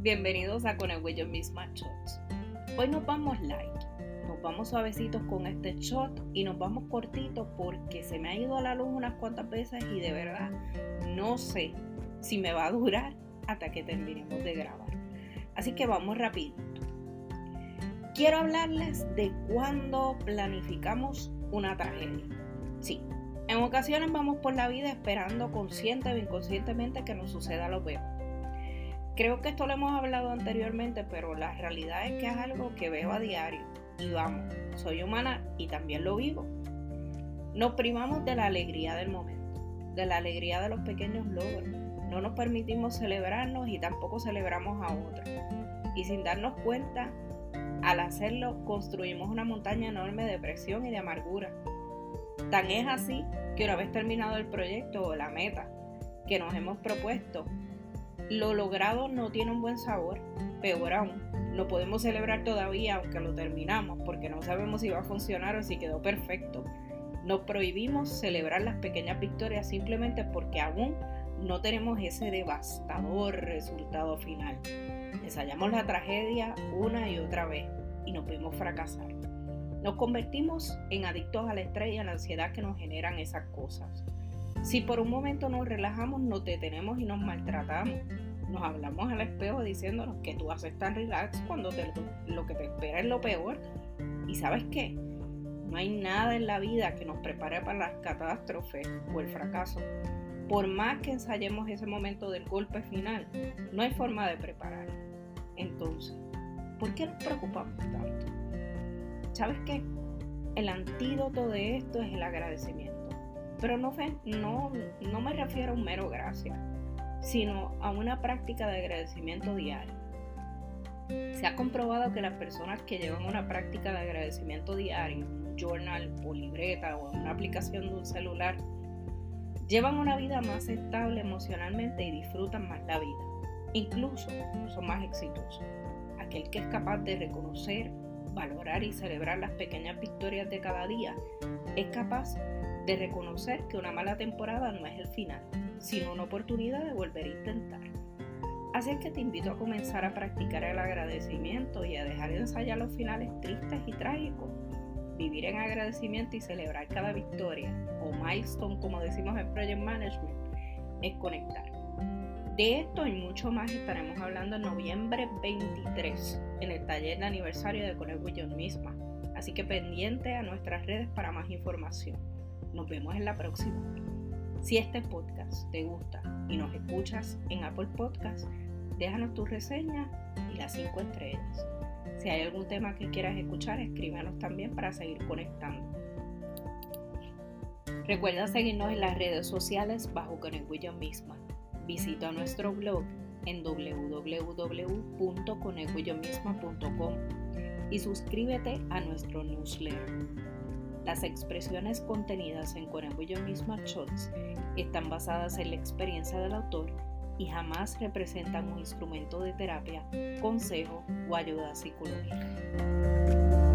bienvenidos a Con el Huello Misma Shots. Hoy nos vamos light, nos vamos suavecitos con este shot y nos vamos cortitos porque se me ha ido a la luz unas cuantas veces y de verdad no sé si me va a durar hasta que terminemos de grabar. Así que vamos rapidito. Quiero hablarles de cuando planificamos una tragedia. Sí, en ocasiones vamos por la vida esperando consciente o inconscientemente que nos suceda lo peor Creo que esto lo hemos hablado anteriormente, pero la realidad es que es algo que veo a diario. Y vamos, soy humana y también lo vivo. Nos privamos de la alegría del momento, de la alegría de los pequeños logros. No nos permitimos celebrarnos y tampoco celebramos a otros. Y sin darnos cuenta, al hacerlo construimos una montaña enorme de presión y de amargura. Tan es así que una vez terminado el proyecto o la meta que nos hemos propuesto, lo logrado no tiene un buen sabor, peor aún, lo podemos celebrar todavía aunque lo terminamos porque no sabemos si va a funcionar o si quedó perfecto. Nos prohibimos celebrar las pequeñas victorias simplemente porque aún no tenemos ese devastador resultado final. Ensayamos la tragedia una y otra vez y nos pudimos fracasar. Nos convertimos en adictos al estrés y a la ansiedad que nos generan esas cosas. Si por un momento nos relajamos, nos detenemos y nos maltratamos. Nos hablamos al espejo diciéndonos que tú haces tan relax cuando lo que te espera es lo peor. ¿Y sabes qué? No hay nada en la vida que nos prepare para las catástrofes o el fracaso. Por más que ensayemos ese momento del golpe final, no hay forma de preparar. Entonces, ¿por qué nos preocupamos tanto? ¿Sabes qué? El antídoto de esto es el agradecimiento. Pero no, no, no me refiero a un mero gracias, sino a una práctica de agradecimiento diario. Se ha comprobado que las personas que llevan una práctica de agradecimiento diario, un journal o libreta o una aplicación de un celular, llevan una vida más estable emocionalmente y disfrutan más la vida. Incluso son más exitosos. Aquel que es capaz de reconocer, valorar y celebrar las pequeñas victorias de cada día es capaz de reconocer que una mala temporada no es el final, sino una oportunidad de volver a intentar. Así es que te invito a comenzar a practicar el agradecimiento y a dejar de ensayar los finales tristes y trágicos. Vivir en agradecimiento y celebrar cada victoria, o milestone como decimos en Project Management, es conectar. De esto y mucho más estaremos hablando en noviembre 23 en el taller de aniversario de With misma. Así que pendiente a nuestras redes para más información. Nos vemos en la próxima. Si este podcast te gusta y nos escuchas en Apple Podcast, déjanos tu reseña y las 5 estrellas. Si hay algún tema que quieras escuchar, escríbenos también para seguir conectando. Recuerda seguirnos en las redes sociales bajo Conegüillo misma. Visita nuestro blog en www.conegüillomisma.com y suscríbete a nuestro newsletter. Las expresiones contenidas en Yo Misma Shots están basadas en la experiencia del autor y jamás representan un instrumento de terapia, consejo o ayuda psicológica.